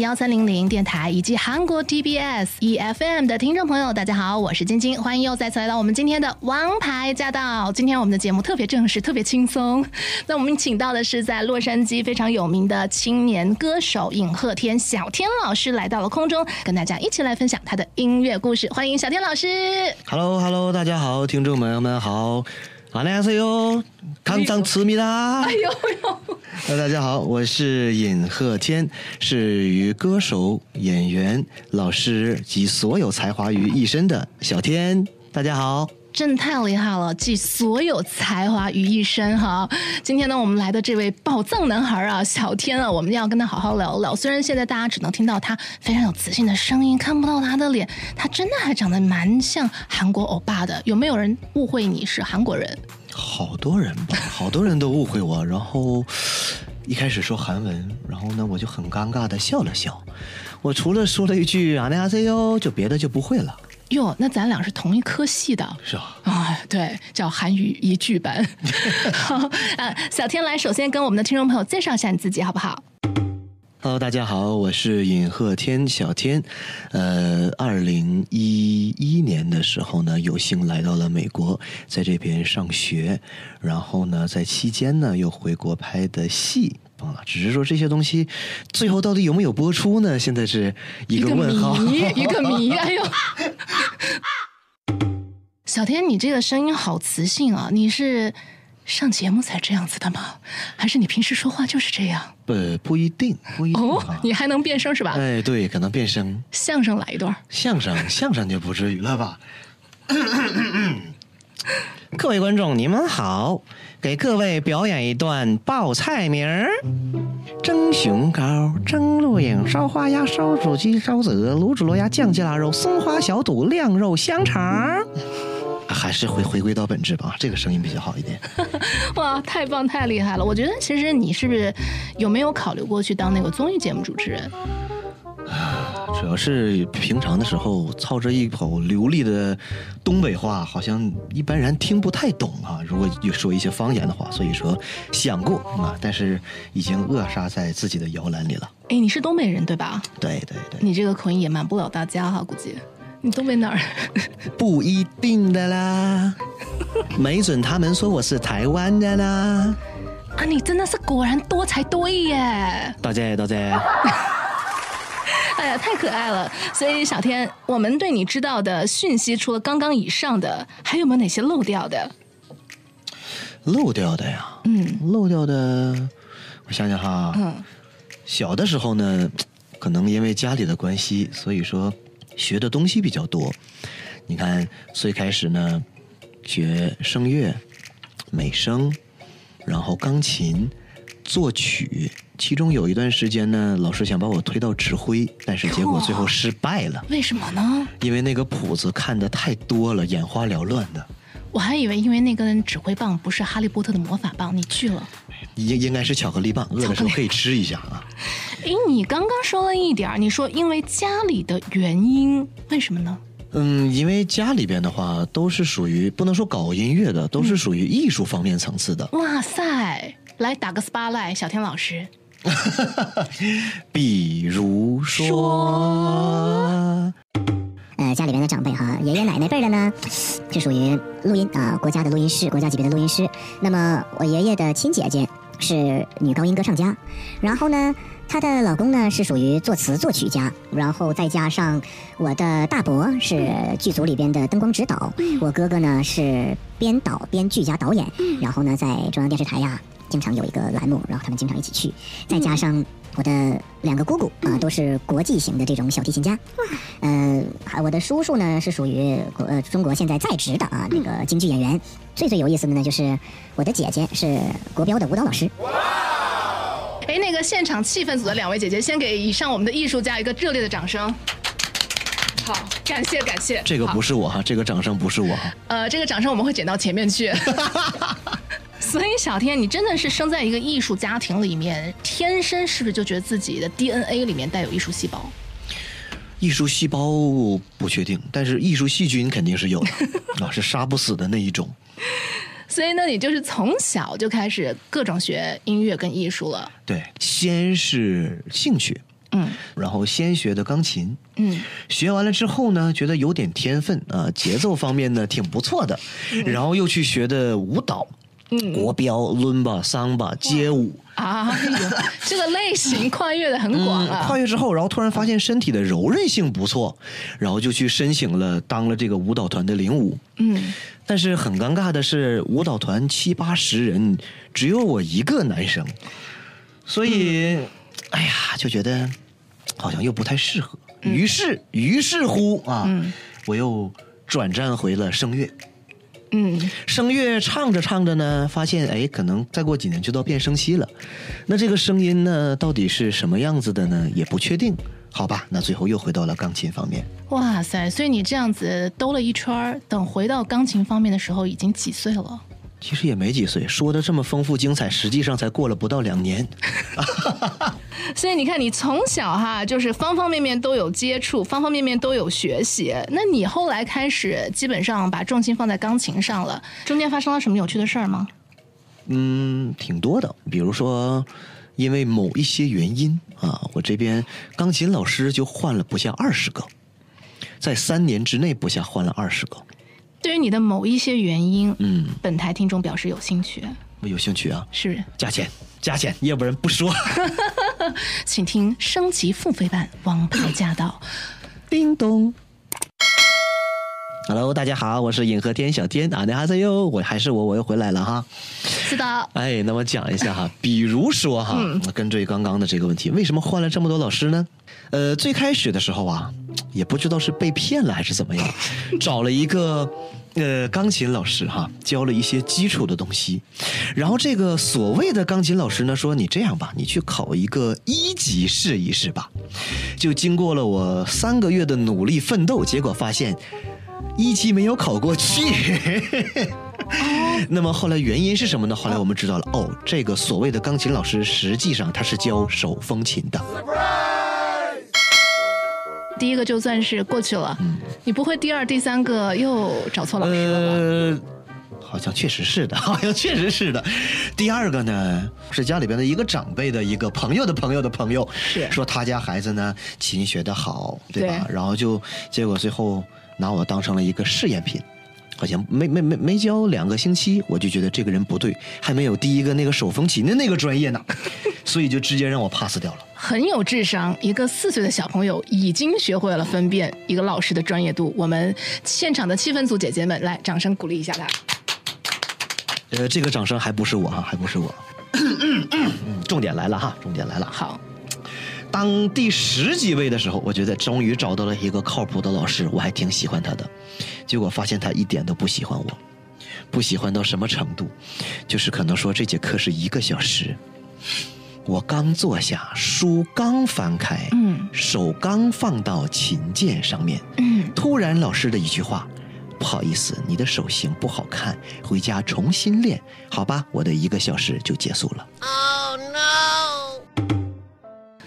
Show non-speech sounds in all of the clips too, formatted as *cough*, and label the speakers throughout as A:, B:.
A: 幺三零零电台以及韩国 TBS EFM 的听众朋友，大家好，我是晶晶，欢迎又再次来到我们今天的《王牌驾到》。今天我们的节目特别正式，特别轻松。那我们请到的是在洛杉矶非常有名的青年歌手尹赫天小天老师来到了空中，跟大家一起来分享他的音乐故事。欢迎小天老师。
B: Hello，Hello，大家好，听众朋友们好。好，大家好哟，康藏慈米啦！
A: 哎呦呦！
B: 大家好，我是尹鹤天，是与歌手、演员、老师及所有才华于一身的小天。大家好。
A: 真的太厉害了，集所有才华于一身哈！今天呢，我们来的这位宝藏男孩啊，小天啊，我们要跟他好好聊聊。虽然现在大家只能听到他非常有磁性的声音，看不到他的脸，他真的还长得蛮像韩国欧巴的。有没有人误会你是韩国人？
B: 好多人吧，好多人都误会我。然后一开始说韩文，然后呢，我就很尴尬的笑了笑。我除了说了一句“안녕하세요”，就别的就不会了。
A: 哟，那咱俩是同一科系的，
B: 是吧？
A: 啊，对，叫韩语一剧班。好 *laughs* *laughs* 啊，小天来，首先跟我们的听众朋友介绍一下你自己，好不好
B: ？Hello，大家好，我是尹鹤天，小天。呃，二零一一年的时候呢，有幸来到了美国，在这边上学，然后呢，在期间呢，又回国拍的戏。只是说这些东西最后到底有没有播出呢？现在是一个问号，
A: 一个谜，一个谜。*laughs* 哎呦，小天，你这个声音好磁性啊！你是上节目才这样子的吗？还是你平时说话就是这样？
B: 不，不一定，不一定。
A: 哦，你还能变声是吧？
B: 哎，对，可能变声。
A: 相声来一段。
B: 相声，相声就不至于了吧？*coughs* 各位观众，你们好。给各位表演一段报菜名儿：蒸熊羔、蒸鹿影、烧花鸭、烧煮鸡、烧子鹅、卤煮螺鸭、酱鸡腊肉、松花小肚、晾肉香肠。*laughs* 还是回回归到本质吧，这个声音比较好一点。*laughs*
A: 哇，太棒，太厉害了！我觉得其实你是不是有没有考虑过去当那个综艺节目主持人？
B: 主要是平常的时候操着一口流利的东北话，好像一般人听不太懂啊。如果有说一些方言的话，所以说想过啊，但是已经扼杀在自己的摇篮里了。
A: 哎，你是东北人对吧？
B: 对对对，
A: 你这个口音也瞒不了大家哈，估计你东北哪儿？*laughs*
B: 不一定的啦，没准他们说我是台湾的啦。
A: 啊，你真的是果然多才多艺耶！
B: 多谢多谢。*laughs* *laughs*
A: 哎呀，太可爱了！所以小天，我们对你知道的讯息，除了刚刚以上的，还有没有哪些漏掉的？
B: 漏掉的呀，嗯，漏掉的，我想想哈，嗯，小的时候呢，可能因为家里的关系，所以说学的东西比较多。你看，最开始呢，学声乐、美声，然后钢琴、作曲。其中有一段时间呢，老师想把我推到指挥，但是结果最后失败了。
A: 为什么呢？
B: 因为那个谱子看得太多了，眼花缭乱的。
A: 我还以为因为那根指挥棒不是哈利波特的魔法棒，你去了。
B: 应应该是巧克力棒，饿的时候可以吃一下啊。*laughs*
A: 哎，你刚刚说了一点，你说因为家里的原因，为什么呢？
B: 嗯，因为家里边的话都是属于不能说搞音乐的，都是属于艺术方面层次的。
A: 嗯、哇塞，来打个 SPA 来，小天老师。*laughs*
B: 比如说，
C: 呃，家里边的长辈哈，爷爷奶奶辈的呢，就属于录音啊，国家的录音师，国家级别的录音师。那么我爷爷的亲姐姐是女高音歌唱家，然后呢，她的老公呢是属于作词作曲家，然后再加上我的大伯是剧组里边的灯光指导，我哥哥呢是编导、编剧加导演，然后呢在中央电视台呀。经常有一个栏目，然后他们经常一起去，再加上我的两个姑姑啊、呃，都是国际型的这种小提琴家。呃，我的叔叔呢是属于国呃中国现在在职的啊那个京剧演员。最最有意思的呢，就是我的姐姐是国标的舞蹈老师。
A: 哎，那个现场气氛组的两位姐姐，先给以上我们的艺术家一个热烈的掌声。好，感谢感谢。
B: 这个不是我哈，这个掌声不是我。
A: 呃，这个掌声我们会剪到前面去。*laughs* 所以小天，你真的是生在一个艺术家庭里面，天生是不是就觉得自己的 DNA 里面带有艺术细胞？
B: 艺术细胞不确定，但是艺术细菌肯定是有的。*laughs* 啊，是杀不死的那一种。
A: 所以呢，你就是从小就开始各种学音乐跟艺术了？
B: 对，先是兴趣，
A: 嗯，
B: 然后先学的钢琴，
A: 嗯，
B: 学完了之后呢，觉得有点天分啊，节奏方面呢挺不错的，然后又去学的舞蹈，嗯，国标、伦巴、桑巴、街舞。
A: 啊，这个类型跨越的很广啊。
B: 嗯，跨越之后，然后突然发现身体的柔韧性不错，然后就去申请了当了这个舞蹈团的领舞，
A: 嗯，
B: 但是很尴尬的是，舞蹈团七八十人，只有我一个男生，所以，嗯，哎呀，就觉得。好像又不太适合，于是，于是乎啊，
A: 嗯、
B: 我又转战回了声乐。
A: 嗯，
B: 声乐唱着唱着呢，发现哎，可能再过几年就到变声期了。那这个声音呢，到底是什么样子的呢？也不确定。好吧，那最后又回到了钢琴方面。
A: 哇塞，所以你这样子兜了一圈，等回到钢琴方面的时候，已经几岁了？
B: 其实也没几岁，说的这么丰富精彩，实际上才过了不到两年。*laughs*
A: 所以你看，你从小哈就是方方面面都有接触，方方面面都有学习。那你后来开始基本上把重心放在钢琴上了，中间发生了什么有趣的事儿吗？
B: 嗯，挺多的。比如说，因为某一些原因啊，我这边钢琴老师就换了不下二十个，在三年之内不下换了二十个。
A: 对于你的某一些原因，
B: 嗯，
A: 本台听众表示有兴趣。
B: 我有兴趣啊，
A: 是
B: 价钱加钱，要不然不说。*laughs*
A: 请听升级付费版《王牌驾到》。
B: 叮咚。Hello，大家好，我是影和天小天啊，你好，哟，我还是我，我又回来了哈。
A: 是的。
B: 哎，那我讲一下哈，比如说哈，嗯、跟着刚刚的这个问题，为什么换了这么多老师呢？呃，最开始的时候啊，也不知道是被骗了还是怎么样，*laughs* 找了一个呃钢琴老师哈，教了一些基础的东西，然后这个所谓的钢琴老师呢说，你这样吧，你去考一个一级试一试吧。就经过了我三个月的努力奋斗，结果发现。一级没有考过去，*laughs* 那么后来原因是什么呢？后来我们知道了，哦，这个所谓的钢琴老师实际上他是教手风琴的。
A: 第一个就算是过去了，
B: 嗯，
A: 你不会第二、第三个又找错老师了吧？
B: 呃，好像确实是的，好像确实是的。*laughs* 第二个呢，是家里边的一个长辈的一个朋友的朋友的朋友，
A: 是
B: 说他家孩子呢琴学得好，对吧？
A: 对。
B: 然后就结果最后。拿我当成了一个试验品，好像没没没没教两个星期，我就觉得这个人不对，还没有第一个那个手风琴的那个专业呢，*laughs* 所以就直接让我 pass 掉了。
A: 很有智商，一个四岁的小朋友已经学会了分辨一个老师的专业度。我们现场的气氛组姐姐们，来掌声鼓励一下他。
B: 呃，这个掌声还不是我哈，还不是我。重点来了哈，重点来了。
A: 好。
B: 当第十几位的时候，我觉得终于找到了一个靠谱的老师，我还挺喜欢他的。结果发现他一点都不喜欢我，不喜欢到什么程度？就是可能说这节课是一个小时，我刚坐下，书刚翻开，
A: 嗯，
B: 手刚放到琴键上面，
A: 嗯，
B: 突然老师的一句话：“不好意思，你的手型不好看，回家重新练，好吧？”我的一个小时就结束了。
A: Oh no！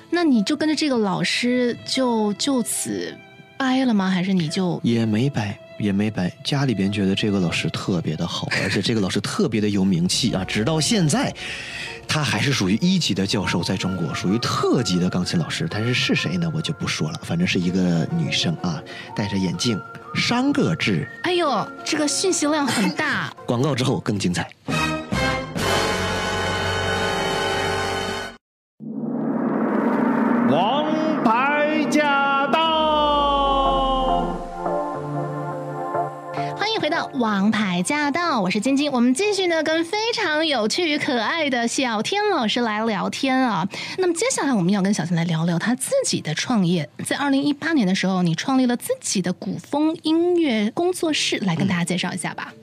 A: 那你就跟着这个老师就就此掰了吗？还是你就
B: 也没掰，也没掰。家里边觉得这个老师特别的好，而且这个老师特别的有名气啊！直到现在，他还是属于一级的教授，在中国属于特级的钢琴老师。但是是谁呢？我就不说了。反正是一个女生啊，戴着眼镜，山个痣。
A: 哎呦，这个信息量很大。
B: 广告之后更精彩。
A: 王牌驾到，我是晶晶。我们继续呢，跟非常有趣可爱的小天老师来聊天啊。那么接下来我们要跟小天来聊聊他自己的创业。在二零一八年的时候，你创立了自己的古风音乐工作室，来跟大家介绍一下吧。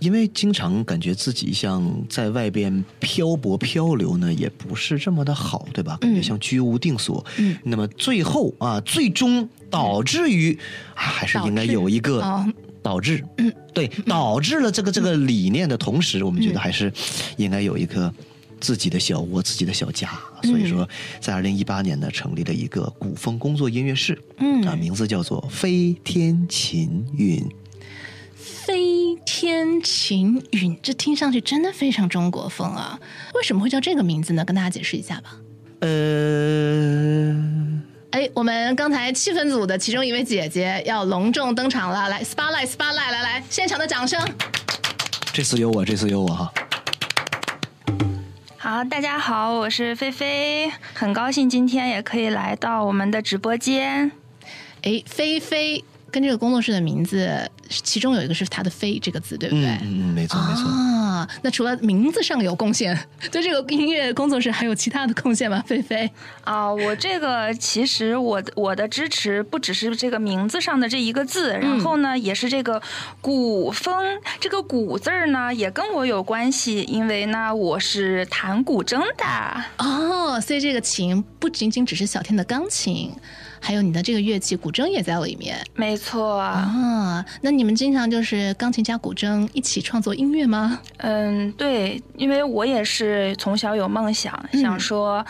B: 因为经常感觉自己像在外边漂泊漂流呢，也不是这么的好，对吧？感觉像居无定所。
A: 嗯。
B: 那么最后啊，最终导致于、嗯、还是应该有一个。导致，嗯，对，导致了这个这个理念的同时，我们觉得还是应该有一个自己的小窝、自己的小家。所以说，在二零一八年呢，成立了一个古风工作音乐室，嗯，啊，名字叫做飞天琴韵。
A: 飞天琴韵，这听上去真的非常中国风啊！为什么会叫这个名字呢？跟大家解释一下吧。
B: 呃。
A: 哎，我们刚才气氛组的其中一位姐姐要隆重登场了，来，spotlight spotlight，来来，现场的掌声。
B: 这次有我，这次有我哈。
D: 好，大家好，我是菲菲，很高兴今天也可以来到我们的直播间。
A: 哎，菲菲。跟这个工作室的名字，其中有一个是他的“飞”这个字，对不对？
B: 嗯嗯，没错没错。
A: 啊，那除了名字上有贡献，对这个音乐工作室还有其他的贡献吗？菲菲
D: 啊，我这个其实我我的支持不只是这个名字上的这一个字，嗯、然后呢，也是这个古风这个“古”字儿呢，也跟我有关系，因为呢，我是弹古筝的。
A: 哦，所以这个琴不仅仅只是小天的钢琴。还有你的这个乐器古筝也在里面，
D: 没错
A: 啊。那你们经常就是钢琴加古筝一起创作音乐吗？
D: 嗯，对，因为我也是从小有梦想，嗯、想说，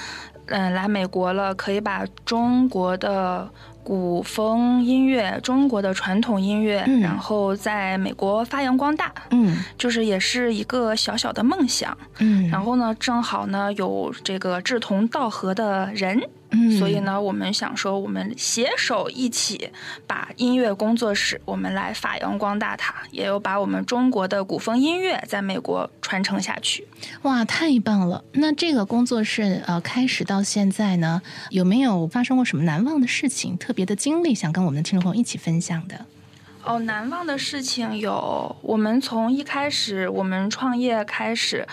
D: 嗯，来美国了可以把中国的古风音乐、中国的传统音乐，嗯、然后在美国发扬光大。嗯，就是也是一个小小的梦想。嗯，然后呢，正好呢有这个志同道合的人。嗯，所以呢，我们想说，我们携手一起把音乐工作室，我们来发扬光大它，也有把我们中国的古风音乐在美国传承下去。
A: 哇，太棒了！那这个工作室呃，开始到现在呢，有没有发生过什么难忘的事情、特别的经历，想跟我们的听众朋友一起分享的？
D: 哦，难忘的事情有，我们从一开始我们创业开始。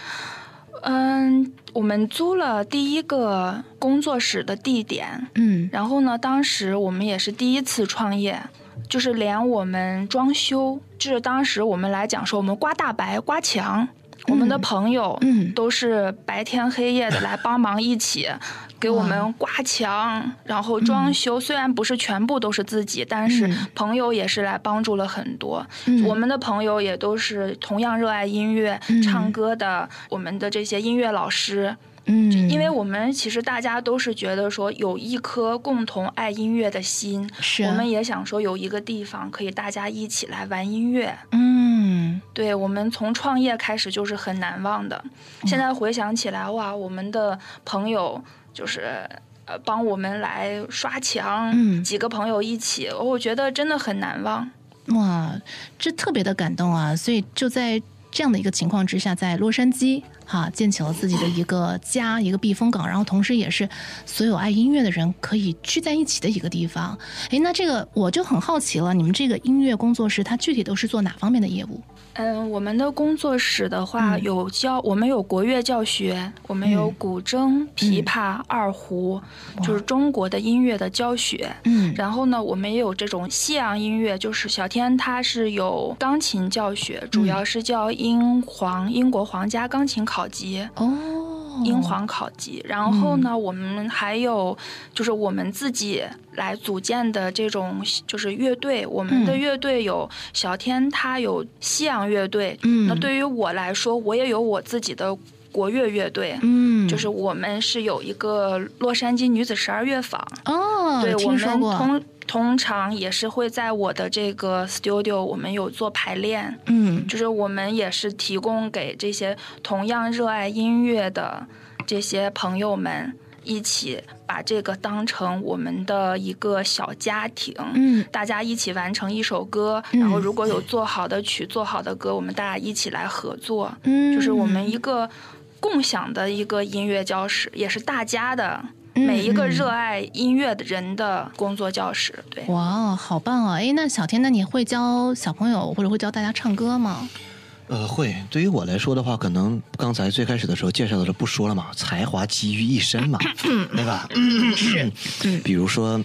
D: 嗯，我们租了第一个工作室的地点，嗯，然后呢，当时我们也是第一次创业，就是连我们装修，就是当时我们来讲说，我们刮大白、刮墙。我们的朋友，嗯，都是白天黑夜的来帮忙一起给我们刮墙，然后装修。虽然不是全部都是自己，但是朋友也是来帮助了很多。我们的朋友也都是同样热爱音乐、唱歌的，我们的这些音乐老师。嗯，因为我们其实大家都是觉得说有一颗共同爱音乐的心，是，我们也想说有一个地方可以大家一起来玩音乐。嗯，对，我们从创业开始就是很难忘的，现在回想起来，哇，我们的朋友就是呃帮我们来刷墙，嗯，几个朋友一起，我觉得真的很难忘。
A: 哇，这特别的感动啊！所以就在这样的一个情况之下，在洛杉矶。哈，建起了自己的一个家，一个避风港，然后同时也是所有爱音乐的人可以聚在一起的一个地方。诶，那这个我就很好奇了，你们这个音乐工作室，它具体都是做哪方面的业务？
D: 嗯，我们的工作室的话有教，嗯、我们有国乐教学，我们有古筝、琵琶、嗯、二胡，就是中国的音乐的教学。嗯，然后呢，我们也有这种西洋音乐，就是小天他是有钢琴教学，主要是教英皇、英国皇家钢琴考级。哦。英皇考级，然后呢，嗯、我们还有就是我们自己来组建的这种就是乐队，我们的乐队有小天，他有西洋乐队，嗯，那对于我来说，我也有我自己的国乐乐队，嗯，就是我们是有一个洛杉矶女子十二乐坊，
A: 哦，
D: 对，我们通。通常也是会在我的这个 studio，我们有做排练，嗯，就是我们也是提供给这些同样热爱音乐的这些朋友们，一起把这个当成我们的一个小家庭，嗯，大家一起完成一首歌，嗯，然后如果有做好的曲、做好的歌，我们大家一起来合作，嗯，就是我们一个共享的一个音乐教室，也是大家的。每一个热爱音乐的人的工作教室，对。
A: 哇，好棒啊！哎，那小天，那你会教小朋友或者会教大家唱歌吗？
B: 呃，会。对于我来说的话，可能刚才最开始的时候介绍的时候不说了嘛，才华集于一身嘛，*coughs* 对吧？是。*coughs* 比如说，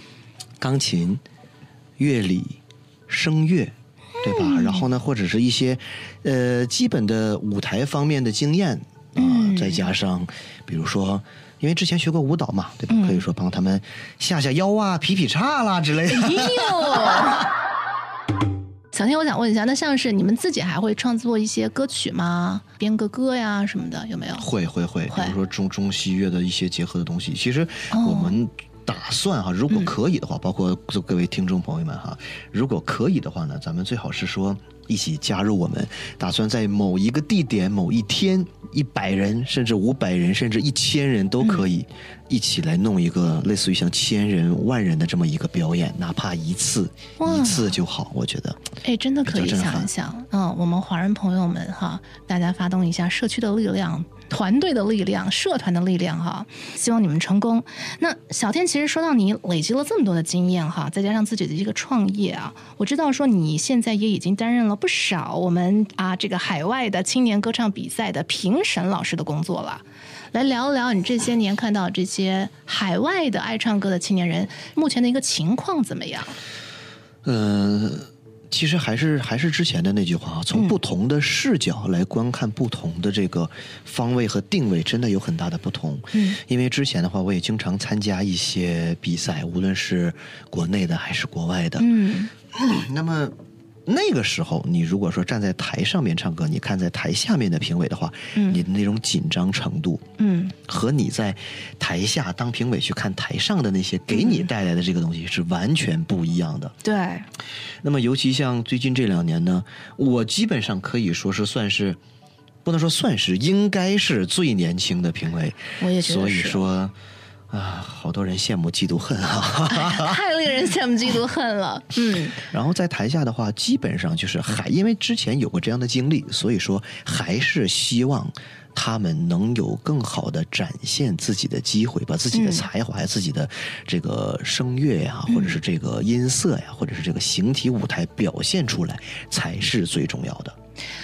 B: 钢琴、乐理、声乐，对吧？然后呢，或者是一些呃基本的舞台方面的经验啊，再加上比如说。因为之前学过舞蹈嘛，对吧？嗯、可以说帮他们下下腰啊、劈劈叉啦之类的。哎
A: 呦！小天，我想问一下，那像是你们自己还会创作一些歌曲吗？编个歌呀什么的，有没有？
B: 会会会，会比如说中中西乐的一些结合的东西。其实我们打算哈，如果可以的话，嗯、包括各位听众朋友们哈，如果可以的话呢，咱们最好是说。一起加入我们，打算在某一个地点、某一天，一百人甚至五百人甚至一千人都可以一起来弄一个类似于像千人万人的这么一个表演，哪怕一次一次就好，我觉得。
A: 哎，真的可以想一想，嗯，我们华人朋友们哈，大家发动一下社区的力量。团队的力量，社团的力量，哈，希望你们成功。那小天，其实说到你累积了这么多的经验，哈，再加上自己的一个创业啊，我知道说你现在也已经担任了不少我们啊这个海外的青年歌唱比赛的评审老师的工作了。来聊一聊你这些年看到这些海外的爱唱歌的青年人目前的一个情况怎么样？
B: 嗯、其实还是还是之前的那句话啊，从不同的视角来观看不同的这个方位和定位，真的有很大的不同。嗯，因为之前的话，我也经常参加一些比赛，无论是国内的还是国外的。嗯，*clears throat* 那么。那个时候，你如果说站在台上面唱歌，你看在台下面的评委的话，嗯，你的那种紧张程度，嗯，和你在台下当评委去看台上的那些给你带来的这个东西是完全不一样的。
A: 对。
B: 那么，尤其像最近这两年呢，我基本上可以说是算是，不能说算是，应该是最年轻的评委。
A: 我也觉得是。
B: 所以说。啊，好多人羡慕嫉妒恨啊！*laughs*
A: 太令人羡慕嫉妒恨了。*laughs* 嗯，
B: 然后在台下的话，基本上就是还因为之前有过这样的经历，所以说还是希望他们能有更好的展现自己的机会，把自己的才华、自己的这个声乐呀，或者是这个音色呀，或者是这个形体舞台表现出来，才是最重要的。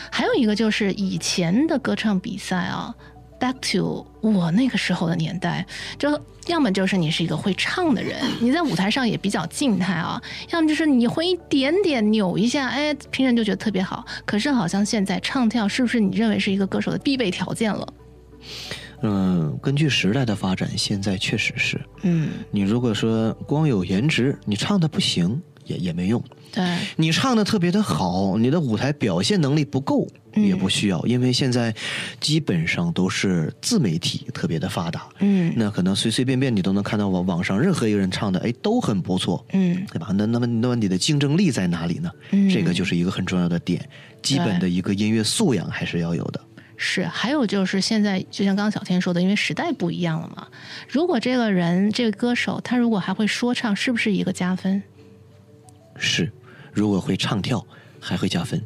A: 还有一个就是以前的歌唱比赛啊。Back to 我那个时候的年代，就要么就是你是一个会唱的人，*laughs* 你在舞台上也比较静态啊；要么就是你会一点点扭一下，哎，评审就觉得特别好。可是好像现在唱跳是不是你认为是一个歌手的必备条件了？
B: 嗯，根据时代的发展，现在确实是。嗯，你如果说光有颜值，你唱的不行也也没用。
A: 对，
B: 你唱的特别的好，你的舞台表现能力不够。也不需要，因为现在基本上都是自媒体特别的发达，嗯，那可能随随便便你都能看到网网上任何一个人唱的，哎，都很不错，嗯，对吧？那那么那么你的竞争力在哪里呢？嗯，这个就是一个很重要的点，基本的一个音乐素养还是要有的。
A: 是，还有就是现在就像刚刚小天说的，因为时代不一样了嘛。如果这个人这个歌手他如果还会说唱，是不是一个加分？
B: 是，如果会唱跳还会加分。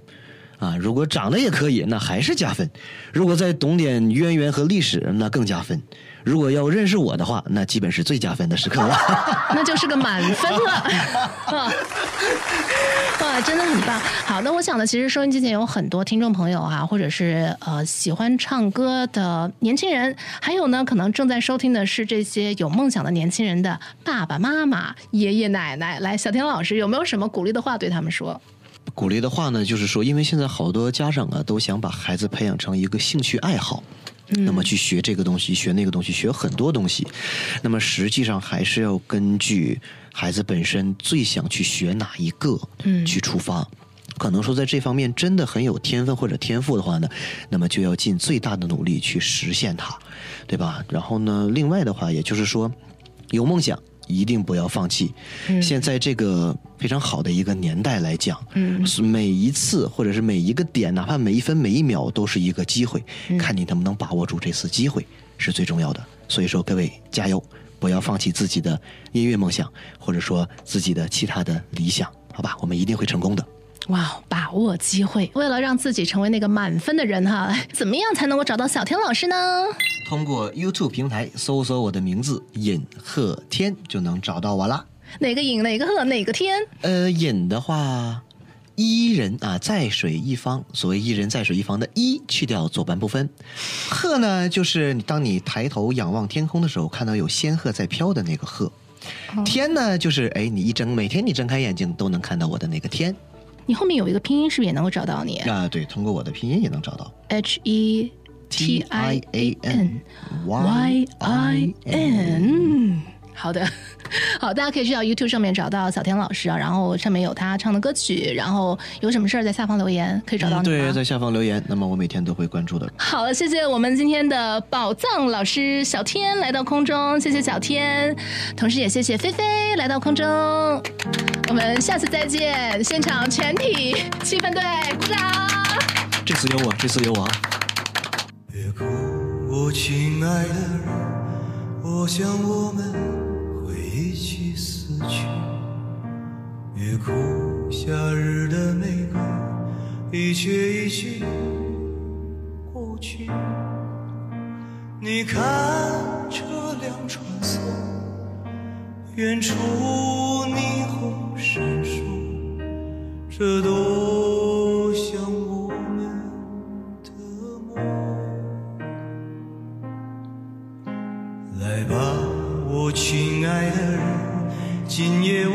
B: 啊，如果长得也可以，那还是加分；如果再懂点渊源和历史，那更加分。如果要认识我的话，那基本是最加分的时刻了，*laughs*
A: 那就是个满分了。*laughs* *laughs* 哇，真的很棒。好，那我想呢，其实收音机前有很多听众朋友啊，或者是呃喜欢唱歌的年轻人，还有呢，可能正在收听的是这些有梦想的年轻人的爸爸妈妈、爷爷奶奶。来，小天老师有没有什么鼓励的话对他们说？
B: 鼓励的话呢，就是说，因为现在好多家长啊，都想把孩子培养成一个兴趣爱好，那么去学这个东西，学那个东西，学很多东西。那么实际上还是要根据孩子本身最想去学哪一个，嗯，去出发。可能说在这方面真的很有天分或者天赋的话呢，那么就要尽最大的努力去实现它，对吧？然后呢，另外的话，也就是说，有梦想。一定不要放弃。嗯。现在这个非常好的一个年代来讲，嗯，每一次或者是每一个点，哪怕每一分每一秒都是一个机会，嗯，看你能不能把握住这次机会是最重要的。所以说，各位加油，不要放弃自己的音乐梦想，或者说自己的其他的理想，好吧？我们一定会成功的。
A: 哇，把握机会，为了让自己成为那个满分的人哈，*laughs* 怎么样才能够找到小天老师呢？
B: 通过 YouTube 平台搜索我的名字尹鹤天就能找到我啦。
A: 哪个尹？哪个鹤？哪个天？
B: 呃，尹的话，伊人啊，在水一方。所谓伊人在水一方的“伊”，去掉左半部分。鹤呢，就是当你抬头仰望天空的时候，看到有仙鹤在飘的那个鹤。哦。天呢，就是哎，你一睁，每天你睁开眼睛都能看到我的那个天。
A: 你后面有一个拼音，是不是也能够找到你？
B: 啊，对，通过我的拼音也能找到。
A: H E T I A N Y I N。好的。*laughs* 好，大家可以去到 YouTube 上面找到小天老师啊，然后上面有他唱的歌曲，然后有什么事儿在下方留言可以找到你。
B: 对，在下方留言，那么我每天都会关注的。
A: 好了，谢谢我们今天的宝藏老师小天来到空中，谢谢小天，同时也谢谢菲菲来到空中，我们下次再见，现场全体气氛队鼓掌。
B: 这次有我，这次有我。
E: 别哭，我亲爱的人，我想我们会一起死去。别哭，夏日的玫瑰，一切已经过去。你看车辆穿梭，远处霓虹闪烁，这多亲爱的人，今夜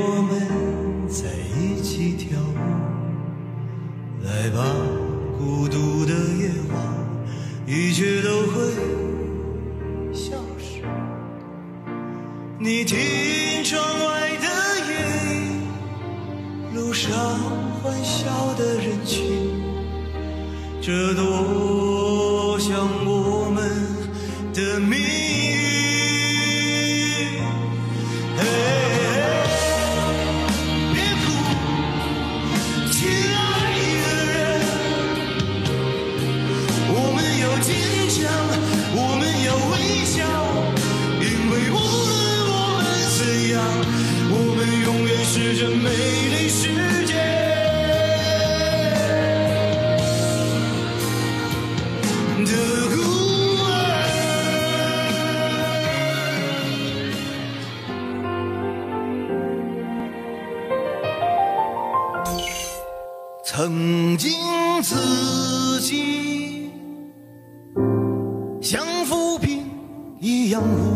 E: 曾经自己像浮萍一样无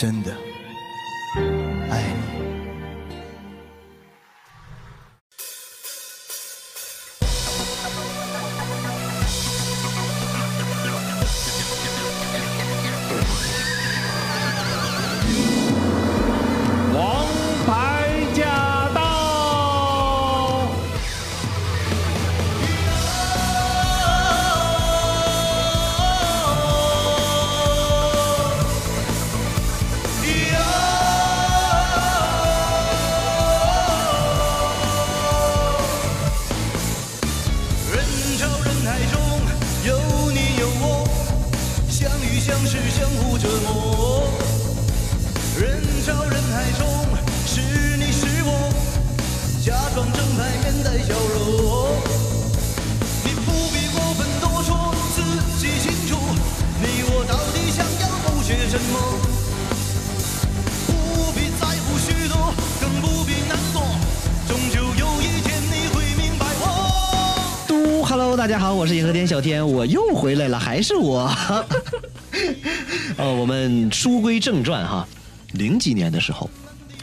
E: 真的。
B: 小天，我又回来了，还是我。*laughs* 呃，我们书归正传哈。零几年的时候，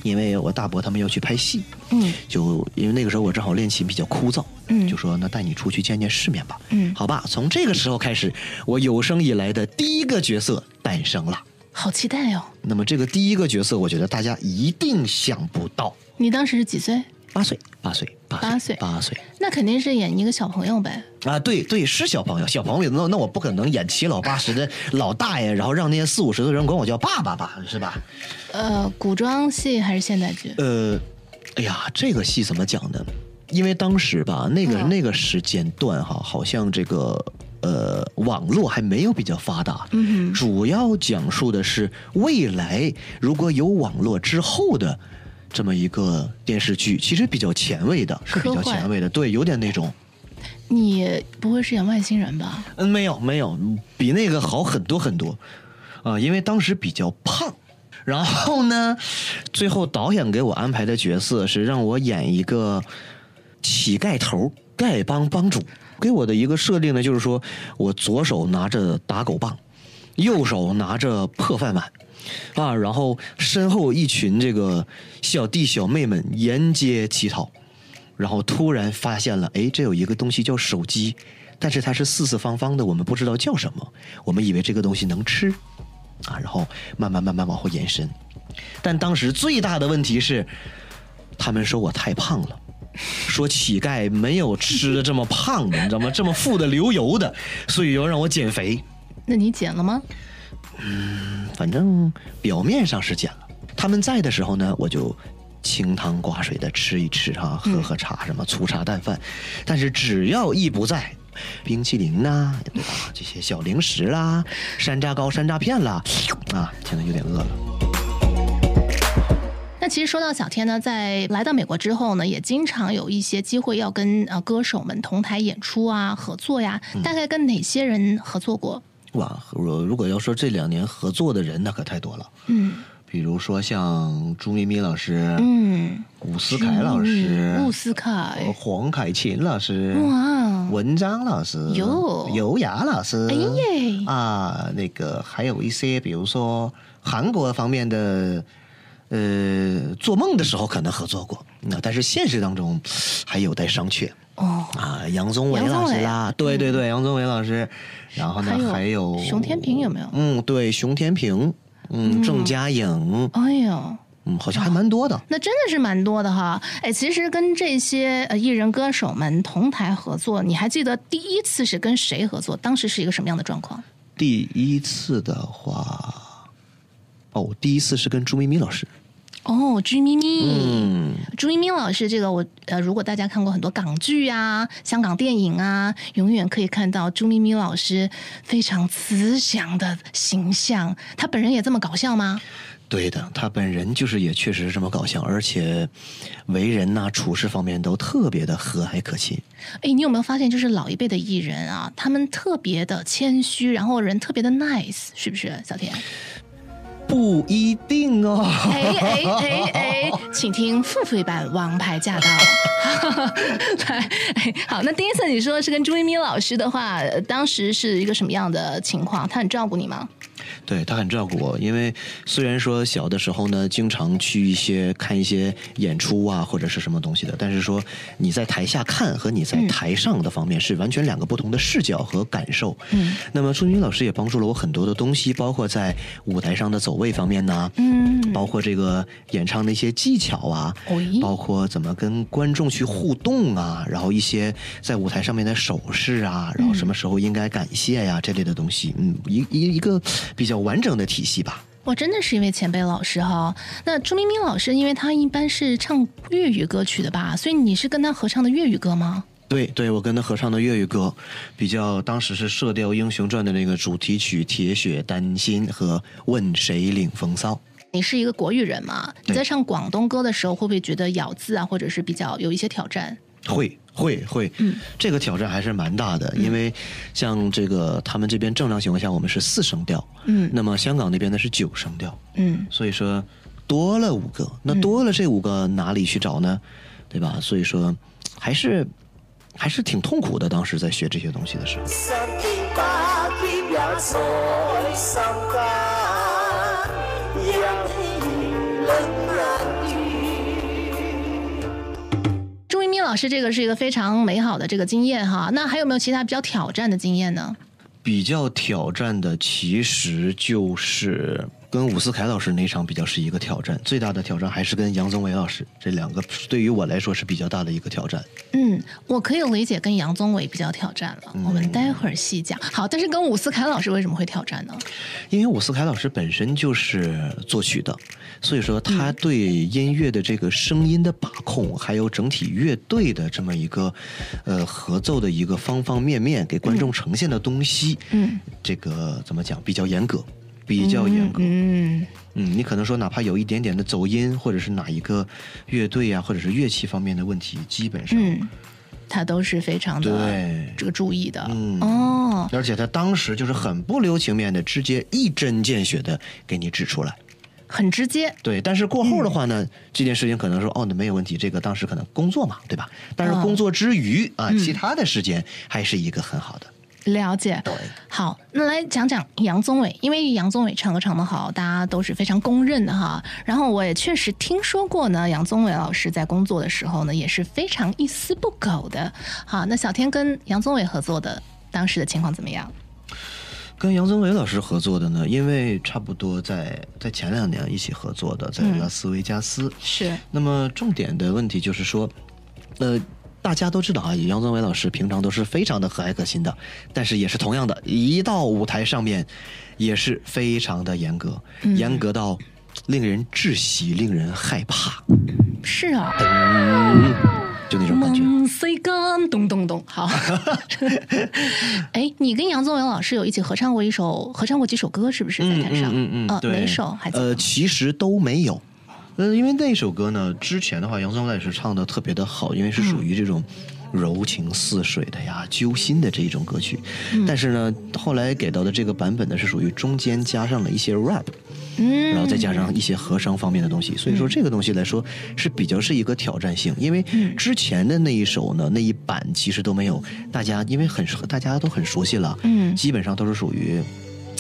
B: 因为我大伯他们要去拍戏，嗯，就因为那个时候我正好练琴比较枯燥，嗯，就说那带你出去见见世面吧，嗯，好吧。从这个时候开始，我有生以来的第一个角色诞生了。
A: 好期待哦！
B: 那么这个第一个角色，我觉得大家一定想不到。
A: 你当时是几岁？
B: 八岁，八岁，八岁，八岁。
A: 那肯定是演一个小朋友呗。
B: 啊，对对，是小朋友，小朋友。那那我不可能演七老八十的老大爷，然后让那些四五十的人管我叫爸爸吧，是吧？
A: 呃，古装戏还是现代剧？
B: 呃，哎呀，这个戏怎么讲呢？因为当时吧，那个、嗯、那个时间段哈，好像这个呃网络还没有比较发达，嗯，主要讲述的是未来如果有网络之后的。这么一个电视剧，其实比较前卫的，是比较前卫的，对，有点那种。
A: 你不会是演外星人吧？
B: 嗯，没有，没有，比那个好很多很多，啊，因为当时比较胖。然后呢，最后导演给我安排的角色是让我演一个乞丐头，丐帮帮主。给我的一个设定呢，就是说我左手拿着打狗棒，右手拿着破饭碗。啊，然后身后一群这个小弟小妹们沿街乞讨，然后突然发现了，哎，这有一个东西叫手机，但是它是四四方方的，我们不知道叫什么，我们以为这个东西能吃，啊，然后慢慢慢慢往后延伸，但当时最大的问题是，他们说我太胖了，说乞丐没有吃的这么胖的，你知道吗？这么富的流油的，所以要让我减肥。
A: 那你减了吗？
B: 嗯，反正表面上是减了。他们在的时候呢，我就清汤寡水的吃一吃哈，喝喝茶什么粗茶淡饭。但是只要一不在，冰淇淋呐，对吧？这些小零食啦，山楂糕、山楂片啦，啊，现在有点饿了。
A: 那其实说到小天呢，在来到美国之后呢，也经常有一些机会要跟呃歌手们同台演出啊，合作呀。大概跟哪些人合作过？
B: 哇，如如果要说这两年合作的人，那可太多了。
A: 嗯，
B: 比如说像朱咪咪老师，
A: 嗯，
B: 伍思凯老师，
A: 伍思凯，
B: 黄凯芹老师，
A: 哇，
B: 文章老师，
A: 有，
B: 尤雅老师，
A: 哎耶，
B: 啊，那个还有一些，比如说韩国方面的，呃，做梦的时候可能合作过，那但是现实当中还有待商榷。
A: 哦
B: 啊，杨宗纬老师啦，对对对，杨宗纬老师，然后呢还有
A: 熊天平有没有？
B: 嗯，对，熊天平，嗯，郑嘉颖，
A: 哎呦，
B: 嗯，好像还蛮多的。
A: 那真的是蛮多的哈。哎，其实跟这些呃艺人歌手们同台合作，你还记得第一次是跟谁合作？当时是一个什么样的状况？
B: 第一次的话，哦，第一次是跟朱咪咪老师。
A: 哦，朱咪咪，
B: 嗯，
A: 朱咪咪老师，这个我呃，如果大家看过很多港剧啊、香港电影啊，永远可以看到朱咪咪老师非常慈祥的形象。他本人也这么搞笑吗？
B: 对的，他本人就是也确实是这么搞笑，而且为人呐、啊、处事方面都特别的和蔼可亲。
A: 哎，你有没有发现，就是老一辈的艺人啊，他们特别的谦虚，然后人特别的 nice，是不是，小天？
B: 不一定哦。
A: 哎哎哎哎，请听付费版《王牌驾到》*laughs* 来。好，那第一次你说是跟朱一咪老师的话，当时是一个什么样的情况？他很照顾你吗？
B: 对，他很照顾我，因为虽然说小的时候呢，经常去一些看一些演出啊，或者是什么东西的，但是说你在台下看和你在台上的方面是完全两个不同的视角和感受。
A: 嗯，
B: 那么朱咪咪老师也帮助了我很多的东西，包括在舞台上的走位方面呢，
A: 嗯，
B: 包括这个演唱的一些技巧啊，包括怎么跟观众去互动啊，然后一些在舞台上面的手势啊，然后什么时候应该感谢呀、啊、这类的东西，嗯，一一一个比较。完整的体系吧。
A: 哇，真的是一位前辈老师哈。那朱咪咪老师，因为他一般是唱粤语歌曲的吧，所以你是跟他合唱的粤语歌吗？
B: 对，对，我跟他合唱的粤语歌，比较当时是《射雕英雄传》的那个主题曲《铁血丹心》和《问谁领风骚》。
A: 你是一个国语人嘛？你在唱广东歌的时候，会不会觉得咬字啊，或者是比较有一些挑战？
B: 会会会，嗯，这个挑战还是蛮大的，因为像这个他们这边正常情况下我们是四声调，嗯，那么香港那边呢是九声调，
A: 嗯，
B: 所以说多了五个，那多了这五个哪里去找呢？对吧？所以说还是还是挺痛苦的，当时在学这些东西的时候。
A: 老师，这个是一个非常美好的这个经验哈。那还有没有其他比较挑战的经验呢？
B: 比较挑战的其实就是跟伍思凯老师那场比较是一个挑战，最大的挑战还是跟杨宗纬老师这两个，对于我来说是比较大的一个挑战。
A: 嗯，我可以理解跟杨宗纬比较挑战了，嗯、我们待会儿细讲。好，但是跟伍思凯老师为什么会挑战呢？
B: 因为伍思凯老师本身就是作曲的，所以说他对音乐的这个声音的把控，嗯、还有整体乐队的这么一个呃合奏的一个方方面面给观众呈现的东西，嗯，这个怎么讲比较严格。比较严格，嗯嗯，你可能说哪怕有一点点的走音，或者是哪一个乐队啊，或者是乐器方面的问题，基本上，
A: 嗯，他都是非常的对。这个注意的，
B: 嗯。哦，而且他当时就是很不留情面的，直接一针见血的给你指出来，
A: 很直接，
B: 对。但是过后的话呢，嗯、这件事情可能说哦，那没有问题，这个当时可能工作嘛，对吧？但是工作之余、哦、啊，其他的时间还是一个很好的。
A: 了解，对好，那来讲讲杨宗纬，因为杨宗纬唱歌唱得好，大家都是非常公认的哈。然后我也确实听说过呢，杨宗纬老师在工作的时候呢，也是非常一丝不苟的。好，那小天跟杨宗纬合作的当时的情况怎么样？
B: 跟杨宗纬老师合作的呢，因为差不多在在前两年一起合作的，在拉斯维加斯、嗯、
A: 是。
B: 那么重点的问题就是说，呃。大家都知道啊，杨宗纬老师平常都是非常的和蔼可亲的，但是也是同样的，一到舞台上面，也是非常的严格，嗯、严格到令人窒息、令人害怕。
A: 是啊，
B: 嗯、就那种感觉。
A: 咚咚咚，好。*laughs* 哎，你跟杨宗纬老师有一起合唱过一首，合唱过几首歌，是不是在台上？
B: 嗯嗯，嗯。
A: 哪首？还？
B: 呃，其实都没有。呃，因为那首歌呢，之前的话，杨宗纬是唱的特别的好，因为是属于这种柔情似水的呀、揪心的这一种歌曲。嗯、但是呢，后来给到的这个版本呢，是属于中间加上了一些 rap，嗯，然后再加上一些和声方面的东西。所以说这个东西来说是比较是一个挑战性，因为之前的那一首呢，那一版其实都没有大家，因为很大家都很熟悉了，嗯，基本上都是属于。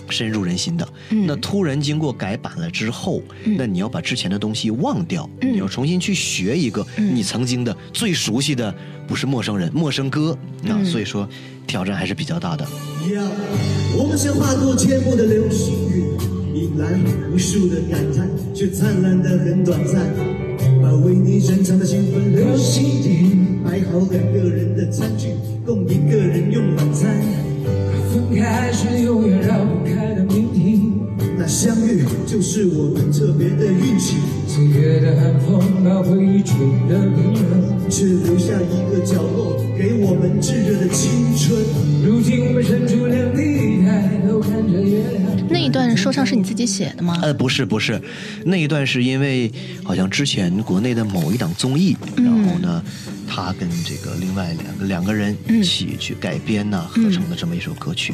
B: 深入人心的，嗯、那突然经过改版了之后，嗯、那你要把之前的东西忘掉，嗯、你要重新去学一个你曾经的最熟悉的，不是陌生人，陌生歌，那、嗯、所以说挑战还是比较大的。我们像化作阡陌的流星雨，引来无数的感叹，却灿烂的很短暂。把为你珍藏的兴奋流星雨，摆好两个人的餐具，供一就是我们特别的运气。岁月的寒风把回忆吹得冰冷，却留下一个角落给我们炙热的青春。如今我们身处两地，抬头看着月亮。
A: 那一段说唱是你自己写的吗？
B: 呃，不是，不是，那一段是因为好像之前国内的某一档综艺，然后呢。嗯他跟这个另外两个两个人一起去改编呐、啊，合成的这么一首歌曲。